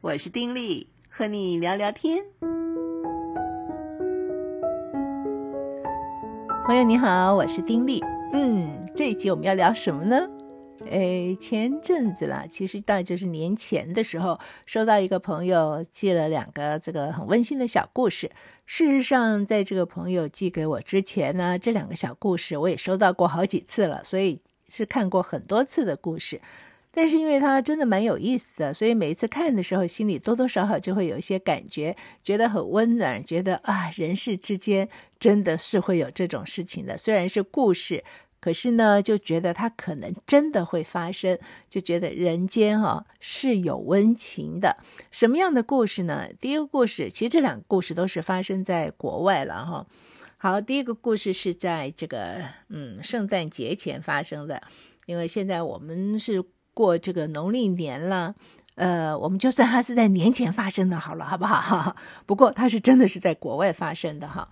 我是丁力，和你聊聊天。朋友你好，我是丁力。嗯，这一集我们要聊什么呢？诶，前阵子啦，其实大概就是年前的时候，收到一个朋友寄了两个这个很温馨的小故事。事实上，在这个朋友寄给我之前呢，这两个小故事我也收到过好几次了，所以是看过很多次的故事。但是因为它真的蛮有意思的，所以每一次看的时候，心里多多少少就会有一些感觉，觉得很温暖，觉得啊，人世之间真的是会有这种事情的。虽然是故事。可是呢，就觉得它可能真的会发生，就觉得人间哈、是有温情的。什么样的故事呢？第一个故事，其实这两个故事都是发生在国外了哈。好，第一个故事是在这个嗯圣诞节前发生的，因为现在我们是过这个农历年了，呃，我们就算它是在年前发生的好了，好不好？不过它是真的是在国外发生的哈。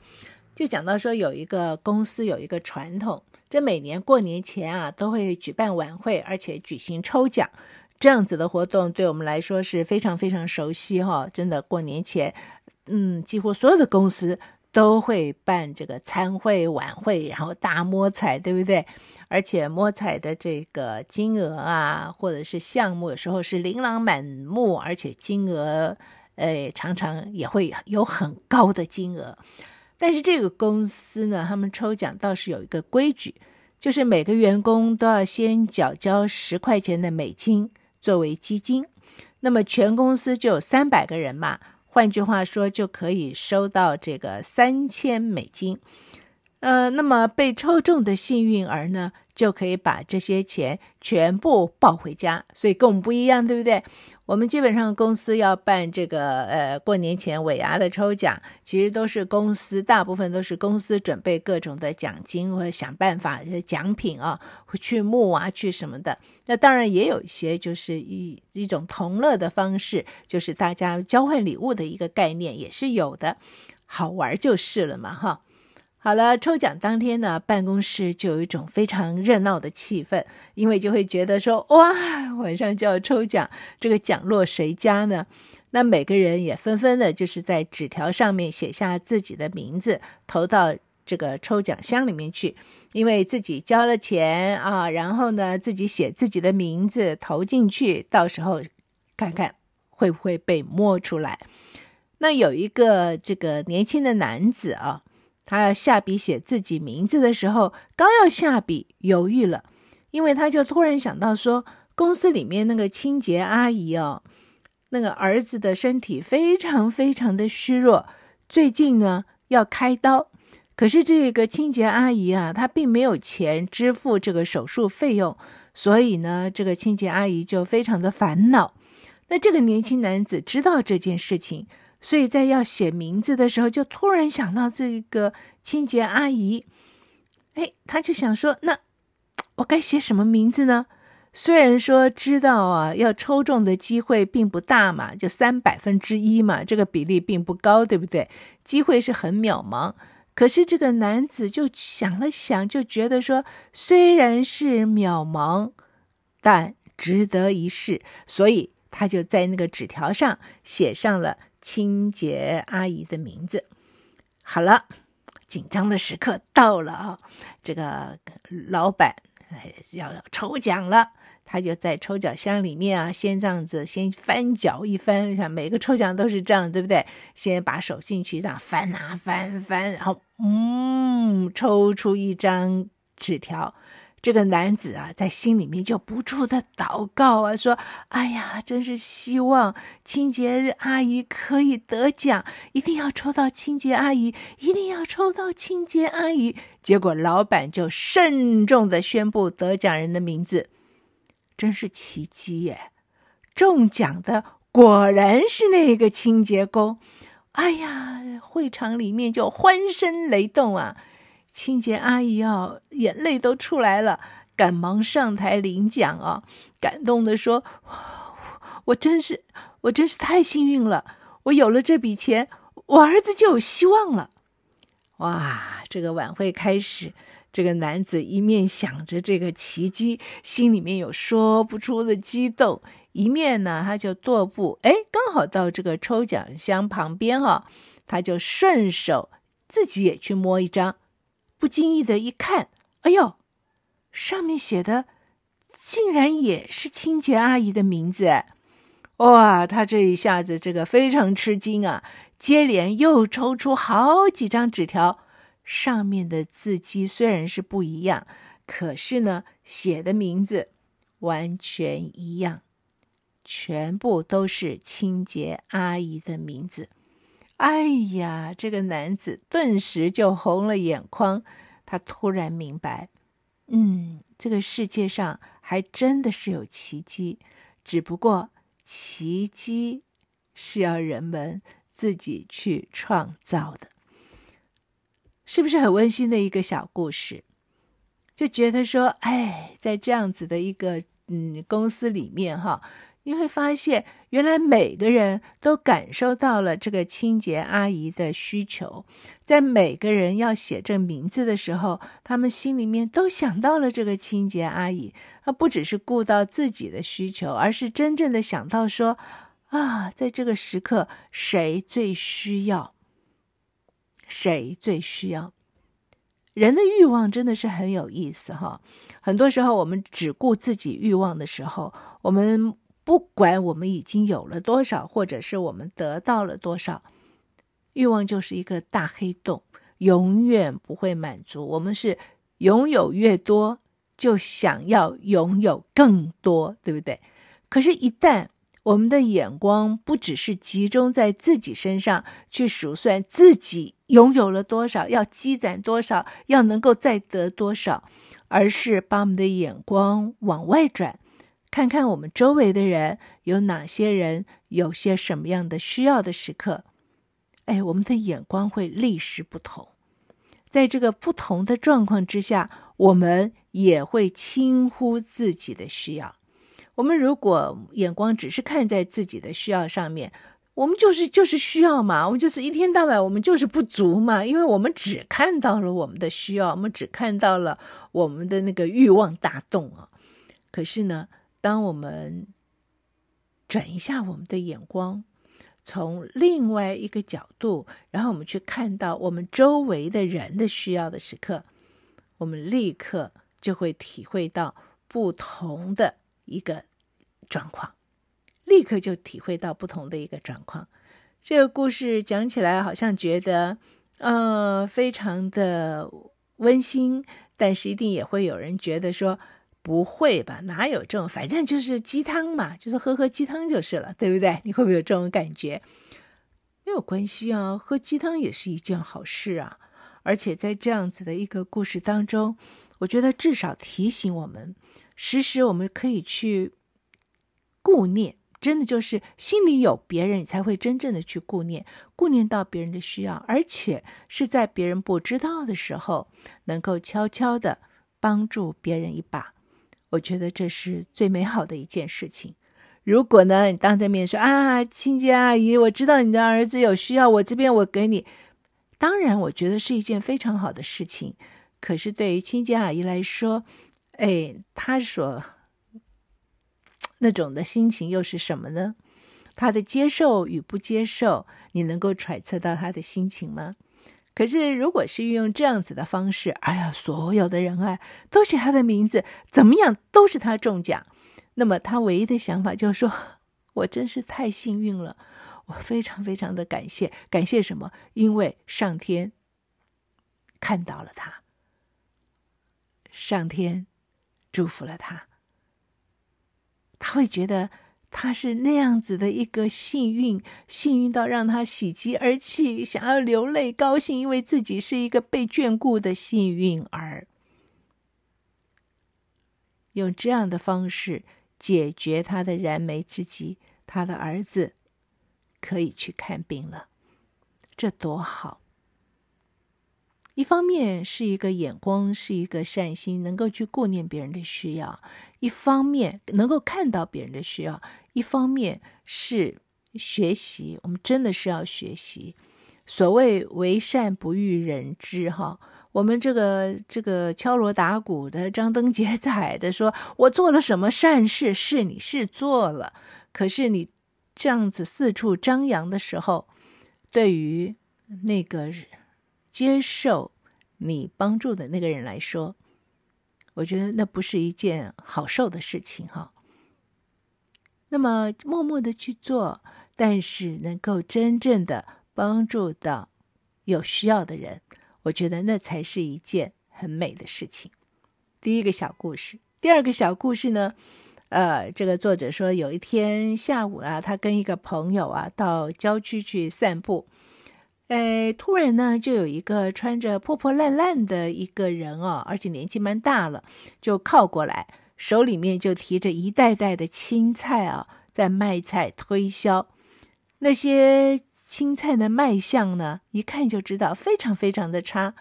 就讲到说有一个公司有一个传统。这每年过年前啊，都会举办晚会，而且举行抽奖，这样子的活动对我们来说是非常非常熟悉哈。真的，过年前，嗯，几乎所有的公司都会办这个餐会晚会，然后大摸彩，对不对？而且摸彩的这个金额啊，或者是项目，有时候是琳琅满目，而且金额，哎，常常也会有很高的金额。但是这个公司呢，他们抽奖倒是有一个规矩，就是每个员工都要先缴交十块钱的美金作为基金。那么全公司就有三百个人嘛，换句话说，就可以收到这个三千美金。呃，那么被抽中的幸运儿呢，就可以把这些钱全部抱回家。所以跟我们不一样，对不对？我们基本上公司要办这个呃过年前尾牙的抽奖，其实都是公司大部分都是公司准备各种的奖金或者想办法奖品啊，去募啊去什么的。那当然也有一些就是一一种同乐的方式，就是大家交换礼物的一个概念也是有的，好玩就是了嘛哈。好了，抽奖当天呢，办公室就有一种非常热闹的气氛，因为就会觉得说，哇，晚上就要抽奖，这个奖落谁家呢？那每个人也纷纷的，就是在纸条上面写下自己的名字，投到这个抽奖箱里面去，因为自己交了钱啊，然后呢，自己写自己的名字投进去，到时候看看会不会被摸出来。那有一个这个年轻的男子啊。他要下笔写自己名字的时候，刚要下笔，犹豫了，因为他就突然想到说，公司里面那个清洁阿姨哦，那个儿子的身体非常非常的虚弱，最近呢要开刀，可是这个清洁阿姨啊，她并没有钱支付这个手术费用，所以呢，这个清洁阿姨就非常的烦恼。那这个年轻男子知道这件事情。所以在要写名字的时候，就突然想到这个清洁阿姨，哎，他就想说，那 我该写什么名字呢？虽然说知道啊，要抽中的机会并不大嘛，就三百分之一嘛，这个比例并不高，对不对？机会是很渺茫。可是这个男子就想了想，就觉得说，虽然是渺茫，但值得一试，所以他就在那个纸条上写上了。清洁阿姨的名字，好了，紧张的时刻到了啊！这个老板要要抽奖了，他就在抽奖箱里面啊，先这样子先翻搅一翻，像每个抽奖都是这样，对不对？先把手进去这样翻啊翻翻，然后嗯，抽出一张纸条。这个男子啊，在心里面就不住的祷告啊，说：“哎呀，真是希望清洁阿姨可以得奖，一定要抽到清洁阿姨，一定要抽到清洁阿姨。”结果老板就慎重的宣布得奖人的名字，真是奇迹耶！中奖的果然是那个清洁工。哎呀，会场里面就欢声雷动啊！清洁阿姨啊，眼泪都出来了，赶忙上台领奖啊，感动的说：“我真是，我真是太幸运了！我有了这笔钱，我儿子就有希望了。”哇，这个晚会开始，这个男子一面想着这个奇迹，心里面有说不出的激动，一面呢，他就踱步，哎，刚好到这个抽奖箱旁边哈、哦，他就顺手自己也去摸一张，不经意的一看，哎呦，上面写的竟然也是清洁阿姨的名字，哇，他这一下子这个非常吃惊啊，接连又抽出好几张纸条，上面的字迹虽然是不一样，可是呢，写的名字完全一样。全部都是清洁阿姨的名字。哎呀，这个男子顿时就红了眼眶。他突然明白，嗯，这个世界上还真的是有奇迹，只不过奇迹是要人们自己去创造的。是不是很温馨的一个小故事？就觉得说，哎，在这样子的一个嗯公司里面，哈。你会发现，原来每个人都感受到了这个清洁阿姨的需求，在每个人要写这名字的时候，他们心里面都想到了这个清洁阿姨。他不只是顾到自己的需求，而是真正的想到说，啊，在这个时刻，谁最需要？谁最需要？人的欲望真的是很有意思哈。很多时候，我们只顾自己欲望的时候，我们。不管我们已经有了多少，或者是我们得到了多少，欲望就是一个大黑洞，永远不会满足。我们是拥有越多，就想要拥有更多，对不对？可是，一旦我们的眼光不只是集中在自己身上，去数算自己拥有了多少，要积攒多少，要能够再得多少，而是把我们的眼光往外转。看看我们周围的人有哪些人，有些什么样的需要的时刻，哎，我们的眼光会立时不同。在这个不同的状况之下，我们也会轻忽自己的需要。我们如果眼光只是看在自己的需要上面，我们就是就是需要嘛，我们就是一天到晚我们就是不足嘛，因为我们只看到了我们的需要，我们只看到了我们的那个欲望大动啊。可是呢，当我们转一下我们的眼光，从另外一个角度，然后我们去看到我们周围的人的需要的时刻，我们立刻就会体会到不同的一个状况，立刻就体会到不同的一个状况。这个故事讲起来好像觉得，呃，非常的温馨，但是一定也会有人觉得说。不会吧？哪有这种？反正就是鸡汤嘛，就是喝喝鸡汤就是了，对不对？你会不会有这种感觉？没有关系啊，喝鸡汤也是一件好事啊。而且在这样子的一个故事当中，我觉得至少提醒我们，时时我们可以去顾念，真的就是心里有别人，你才会真正的去顾念，顾念到别人的需要，而且是在别人不知道的时候，能够悄悄的帮助别人一把。我觉得这是最美好的一件事情。如果呢，你当着面说啊，清洁阿姨，我知道你的儿子有需要，我这边我给你。当然，我觉得是一件非常好的事情。可是对于清洁阿姨来说，哎，她所那种的心情又是什么呢？她的接受与不接受，你能够揣测到她的心情吗？可是，如果是运用这样子的方式，哎呀，所有的人啊，都写他的名字，怎么样都是他中奖。那么他唯一的想法就是说：“我真是太幸运了，我非常非常的感谢，感谢什么？因为上天看到了他，上天祝福了他，他会觉得。”他是那样子的一个幸运，幸运到让他喜极而泣，想要流泪，高兴，因为自己是一个被眷顾的幸运儿。用这样的方式解决他的燃眉之急，他的儿子可以去看病了，这多好！一方面是一个眼光，是一个善心，能够去顾念别人的需要；一方面能够看到别人的需要；一方面是学习。我们真的是要学习。所谓“为善不欲人知”，哈，我们这个这个敲锣打鼓的、张灯结彩的说，我做了什么善事？是你是做了，可是你这样子四处张扬的时候，对于那个接受你帮助的那个人来说，我觉得那不是一件好受的事情哈。那么默默的去做，但是能够真正的帮助到有需要的人。我觉得那才是一件很美的事情。第一个小故事，第二个小故事呢，呃，这个作者说，有一天下午啊，他跟一个朋友啊到郊区去散步，哎，突然呢，就有一个穿着破破烂烂的一个人哦，而且年纪蛮大了，就靠过来，手里面就提着一袋袋的青菜啊，在卖菜推销那些。青菜的卖相呢，一看就知道非常非常的差，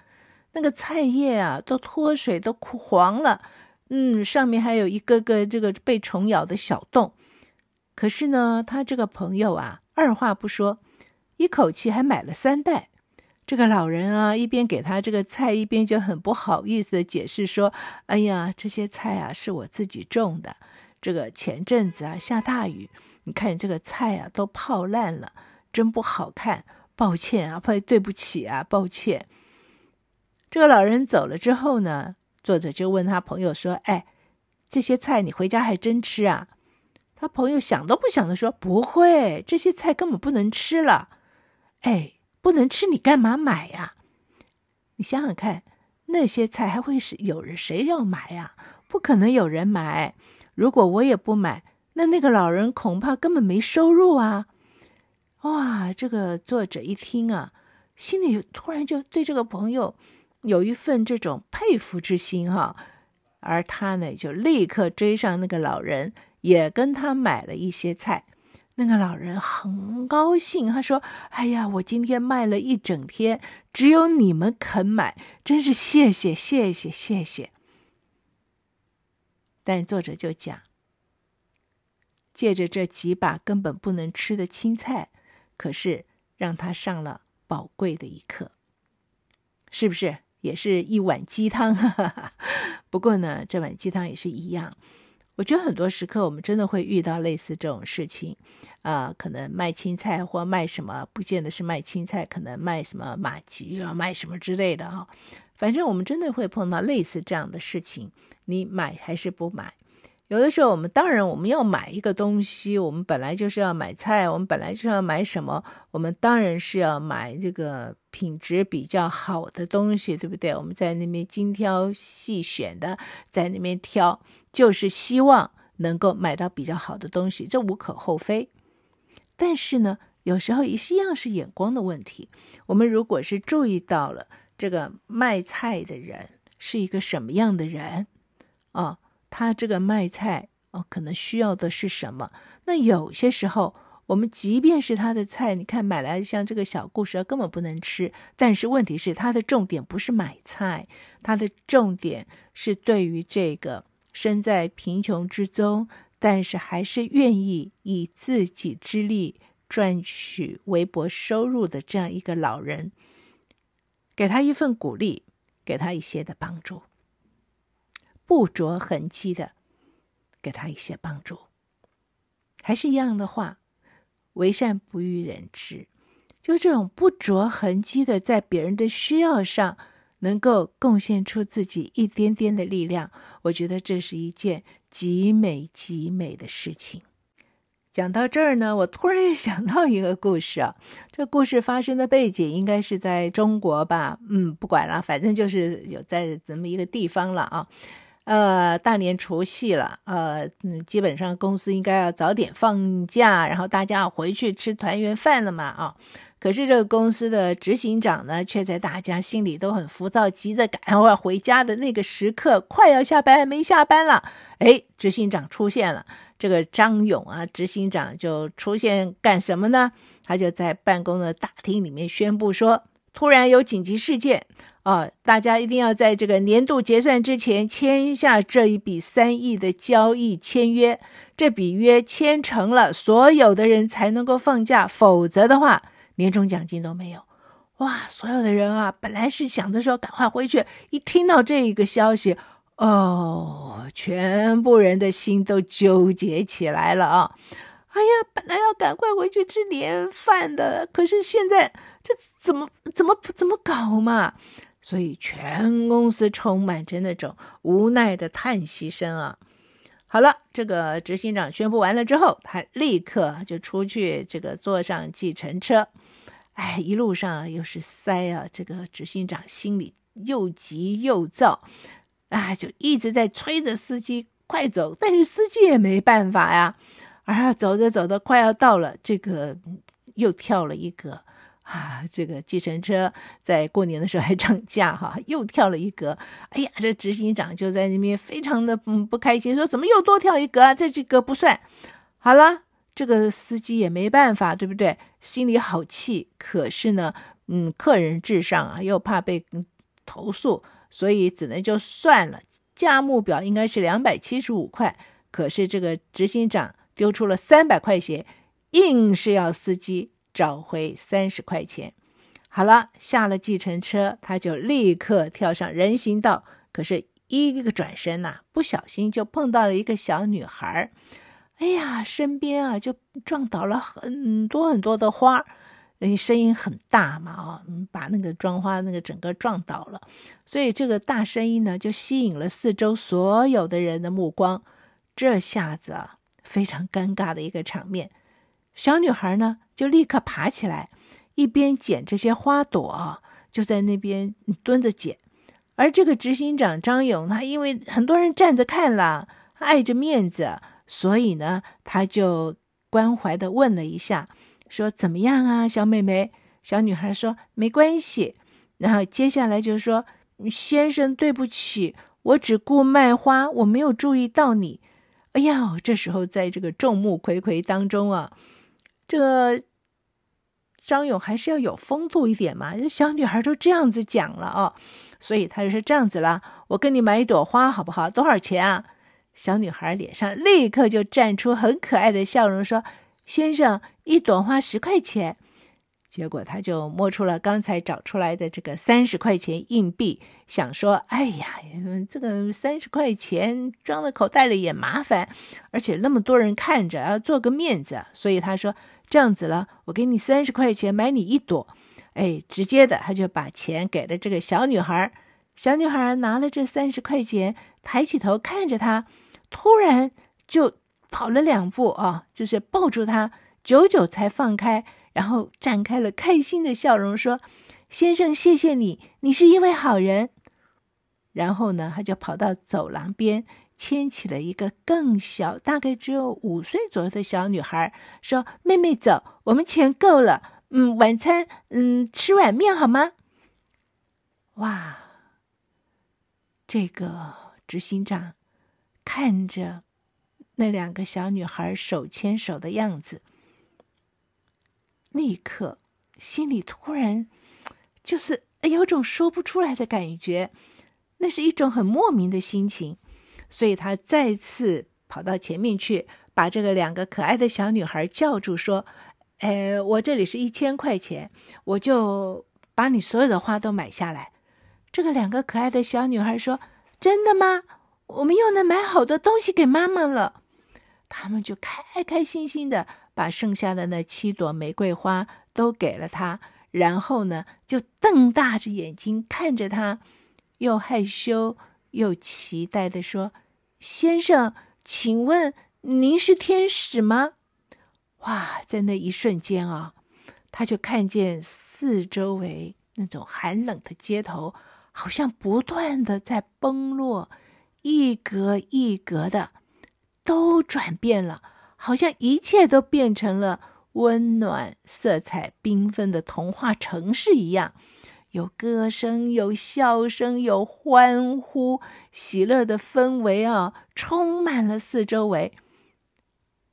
那个菜叶啊都脱水都枯黄了，嗯，上面还有一个个这个被虫咬的小洞。可是呢，他这个朋友啊，二话不说，一口气还买了三袋。这个老人啊，一边给他这个菜，一边就很不好意思的解释说：“哎呀，这些菜啊是我自己种的，这个前阵子啊下大雨，你看这个菜啊都泡烂了。”真不好看，抱歉啊，对不起啊，抱歉。这个老人走了之后呢，作者就问他朋友说：“哎，这些菜你回家还真吃啊？”他朋友想都不想的说：“不会，这些菜根本不能吃了。”哎，不能吃，你干嘛买呀？你想想看，那些菜还会是有人谁要买呀？不可能有人买。如果我也不买，那那个老人恐怕根本没收入啊。哇，这个作者一听啊，心里突然就对这个朋友有一份这种佩服之心哈，而他呢就立刻追上那个老人，也跟他买了一些菜。那个老人很高兴，他说：“哎呀，我今天卖了一整天，只有你们肯买，真是谢谢谢谢谢谢。”但作者就讲，借着这几把根本不能吃的青菜。可是让他上了宝贵的一课，是不是？也是一碗鸡汤。不过呢，这碗鸡汤也是一样。我觉得很多时刻我们真的会遇到类似这种事情，啊、可能卖青菜或卖什么，不见得是卖青菜，可能卖什么麻糬啊，卖什么之类的哈。反正我们真的会碰到类似这样的事情，你买还是不买？有的时候，我们当然我们要买一个东西，我们本来就是要买菜，我们本来就是要买什么，我们当然是要买这个品质比较好的东西，对不对？我们在那边精挑细选的，在那边挑，就是希望能够买到比较好的东西，这无可厚非。但是呢，有时候也是一样是眼光的问题。我们如果是注意到了这个卖菜的人是一个什么样的人啊？他这个卖菜哦，可能需要的是什么？那有些时候，我们即便是他的菜，你看买来像这个小故事，根本不能吃。但是问题是，他的重点不是买菜，他的重点是对于这个身在贫穷之中，但是还是愿意以自己之力赚取微薄收入的这样一个老人，给他一份鼓励，给他一些的帮助。不着痕迹的给他一些帮助，还是一样的话，为善不欲人知，就这种不着痕迹的在别人的需要上能够贡献出自己一点点的力量，我觉得这是一件极美极美的事情。讲到这儿呢，我突然想到一个故事啊，这故事发生的背景应该是在中国吧？嗯，不管了，反正就是有在这么一个地方了啊。呃，大年除夕了，呃，嗯，基本上公司应该要早点放假，然后大家要回去吃团圆饭了嘛，啊，可是这个公司的执行长呢，却在大家心里都很浮躁、急着赶快回家的那个时刻，快要下班还没下班了，哎，执行长出现了，这个张勇啊，执行长就出现干什么呢？他就在办公的大厅里面宣布说，突然有紧急事件。啊、大家一定要在这个年度结算之前签下这一笔三亿的交易签约。这笔约签成了，所有的人才能够放假，否则的话，年终奖金都没有。哇，所有的人啊，本来是想着说赶快回去，一听到这一个消息，哦，全部人的心都纠结起来了啊！哎呀，本来要赶快回去吃年饭的，可是现在这怎么怎么怎么搞嘛？所以全公司充满着那种无奈的叹息声啊！好了，这个执行长宣布完了之后，他立刻就出去，这个坐上计程车。哎，一路上又是塞啊！这个执行长心里又急又躁，啊，就一直在催着司机快走，但是司机也没办法呀。啊，走着走着快要到了，这个又跳了一格啊！这个计程车在过年的时候还涨价哈，又跳了一格。哎呀，这执行长就在那边非常的嗯不开心，说怎么又多跳一格啊？这这个不算。好了。这个司机也没办法，对不对？心里好气，可是呢，嗯，客人至上啊，又怕被投诉，所以只能就算了。价目表应该是两百七十五块，可是这个执行长丢出了三百块钱，硬是要司机找回三十块钱。好了，下了计程车，他就立刻跳上人行道，可是一个转身呐、不小心就碰到了一个小女孩。哎呀，身边啊就撞倒了很多很多的花，那声音很大嘛，哦，把那个装花那个整个撞倒了，所以这个大声音呢就吸引了四周所有的人的目光。这下子啊，非常尴尬的一个场面。小女孩呢就立刻爬起来，一边捡这些花朵，就在那边蹲着捡。而这个执行长张勇，他因为很多人站着看了，碍着面子。所以呢，他就关怀的问了一下，说：“怎么样啊，小妹妹？”小女孩说：“没关系。”然后接下来就说：“先生，对不起，我只顾卖花，我没有注意到你。”哎呀，这时候在这个众目睽睽当中啊，这张勇还是要有风度一点嘛。这小女孩都这样子讲了哦，所以他就说：“这样子啦，我跟你买一朵花好不好？多少钱啊？”小女孩脸上立刻就绽出很可爱的笑容，说：“先生，一朵花十块钱。”结果他就摸出了刚才找出来的这个三十块钱硬币，想说：“哎呀，这个三十块钱装在口袋里也麻烦，而且那么多人看着，要做个面子。”所以他说：“这样子了，我给你三十块钱买你一朵。”哎，直接的他就把钱给了这个小女孩。小女孩拿了这三十块钱，抬起头看着他。突然就跑了两步啊，就是抱住他，久久才放开，然后展开了开心的笑容，说：“先生，谢谢你，你是一位好人。”然后呢，他就跑到走廊边，牵起了一个更小，大概只有五岁左右的小女孩，说：“妹妹走，我们钱够了，嗯，晚餐，嗯，吃碗面好吗？”哇，这个执行长。看着那两个小女孩手牵手的样子，立刻心里突然就是有种说不出来的感觉，那是一种很莫名的心情。所以他再次跑到前面去，把这个两个可爱的小女孩叫住，说：“哎，我这里是一千块钱，我就把你所有的花都买下来。”这个两个可爱的小女孩说：“真的吗？”我们又能买好多东西给妈妈了，他们就开开心心的把剩下的那七朵玫瑰花都给了他，然后呢，就瞪大着眼睛看着他，又害羞又期待的说：“先生，请问您是天使吗？”哇，在那一瞬间啊，他就看见四周围那种寒冷的街头，好像不断的在崩落。一格一格的都转变了，好像一切都变成了温暖、色彩缤纷的童话城市一样，有歌声，有笑声，有欢呼，喜乐的氛围啊，充满了四周围。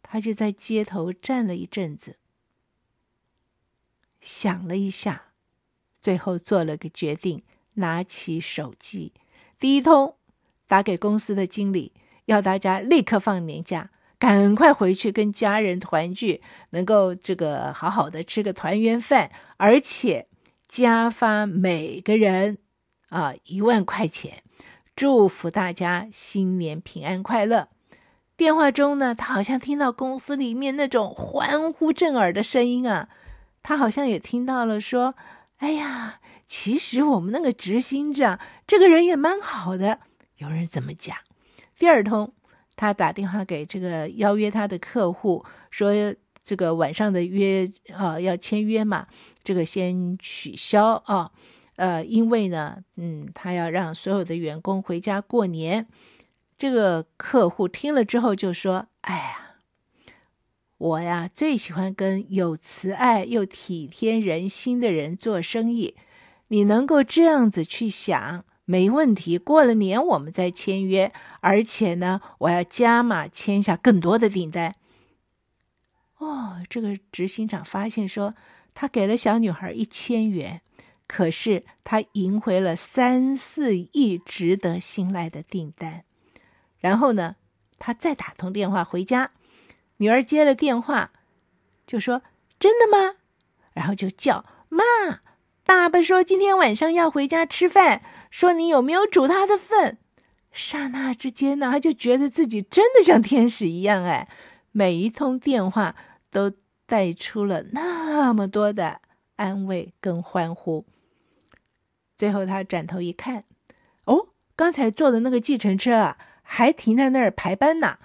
他就在街头站了一阵子，想了一下，最后做了个决定，拿起手机，第一通。打给公司的经理，要大家立刻放年假，赶快回去跟家人团聚，能够这个好好的吃个团圆饭，而且加发每个人啊一万块钱，祝福大家新年平安快乐。电话中呢，他好像听到公司里面那种欢呼震耳的声音啊，他好像也听到了说：“哎呀，其实我们那个执行长这个人也蛮好的。”有人怎么讲。第二通，他打电话给这个邀约他的客户，说这个晚上的约啊要签约嘛，这个先取消啊，呃，因为呢，嗯，他要让所有的员工回家过年。这个客户听了之后就说：“哎呀，我呀最喜欢跟有慈爱又体贴人心的人做生意。你能够这样子去想，没问题。过了年我们再签约，而且呢，我要加码签下更多的订单。”哦，这个执行长发现说，他给了小女孩一千元，可是他赢回了三四亿值得信赖的订单。然后呢，他再打通电话回家，女儿接了电话，就说：“真的吗？”然后就叫妈，爸爸说今天晚上要回家吃饭，说你有没有煮他的份？刹那之间呢，他就觉得自己真的像天使一样，哎，每一通电话都带出了那么多的安慰跟欢呼。最后他转头一看，哦，刚才坐的那个计程车啊。还停在那儿排班呢，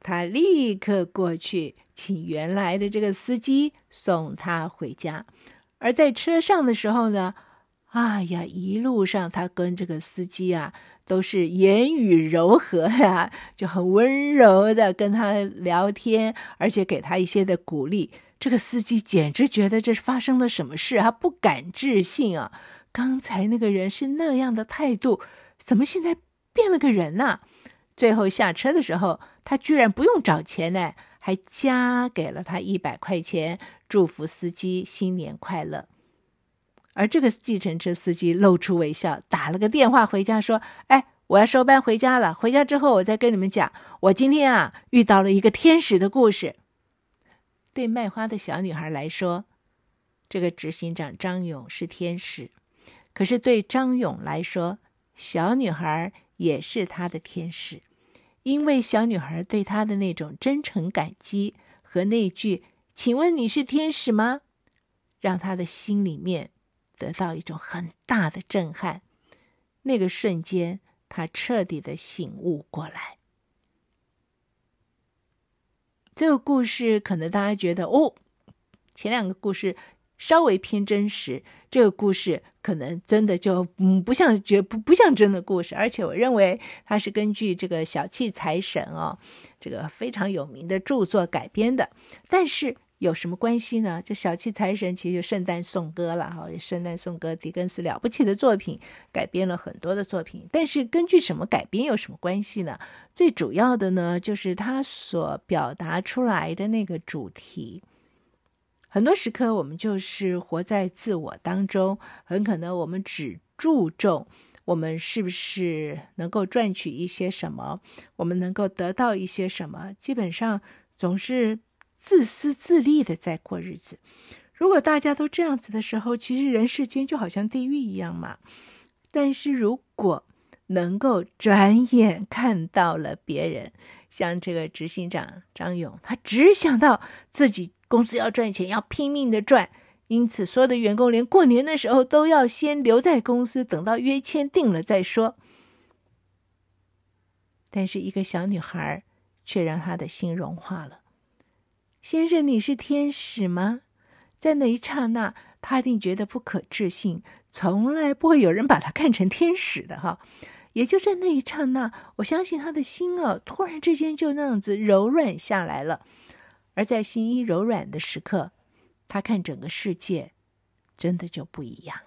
他立刻过去请原来的这个司机送他回家。而在车上的时候呢，哎呀，一路上他跟这个司机啊都是言语柔和呀，就很温柔的跟他聊天，而且给他一些的鼓励。这个司机简直觉得这是发生了什么事，他不敢置信啊！刚才那个人是那样的态度，怎么现在变了个人呢？最后下车的时候，他居然不用找钱呢，还加给了他一百块钱，祝福司机新年快乐。而这个计程车司机露出微笑，打了个电话回家说：“哎，我要收班回家了。回家之后，我再跟你们讲，我今天啊遇到了一个天使的故事。”对卖花的小女孩来说，这个执行长张勇是天使；可是对张勇来说，小女孩。也是他的天使，因为小女孩对他的那种真诚感激和那句“请问你是天使吗”，让他的心里面得到一种很大的震撼。那个瞬间，他彻底的醒悟过来。这个故事可能大家觉得哦，前两个故事。稍微偏真实，这个故事可能真的就嗯不像绝不不像真的故事，而且我认为它是根据这个小气财神哦，这个非常有名的著作改编的。但是有什么关系呢？这小气财神其实就圣诞颂歌了哈，圣诞颂歌狄更斯了不起的作品，改编了很多的作品。但是根据什么改编有什么关系呢？最主要的呢，就是他所表达出来的那个主题。很多时刻，我们就是活在自我当中，很可能我们只注重我们是不是能够赚取一些什么，我们能够得到一些什么，基本上总是自私自利的在过日子。如果大家都这样子的时候，其实人世间就好像地狱一样嘛。但是如果能够转眼看到了别人，像这个执行长张勇，他只想到自己。公司要赚钱，要拼命的赚，因此所有的员工连过年的时候都要先留在公司，等到约签订了再说。但是一个小女孩却让他的心融化了。先生，你是天使吗？在那一刹那，他一定觉得不可置信，从来不会有人把他看成天使的哈。也就在那一刹那，我相信他的心啊，突然之间就那样子柔软下来了。而在心一柔软的时刻，他看整个世界，真的就不一样。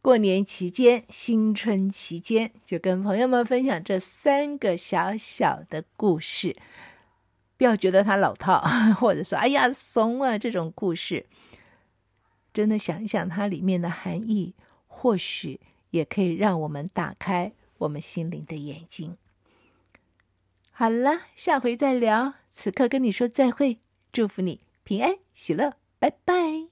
过年期间，新春期间，就跟朋友们分享这三个小小的故事，不要觉得它老套，或者说“哎呀，怂啊”这种故事，真的想一想它里面的含义，或许也可以让我们打开我们心灵的眼睛。好了，下回再聊。此刻跟你说再会，祝福你平安喜乐，拜拜。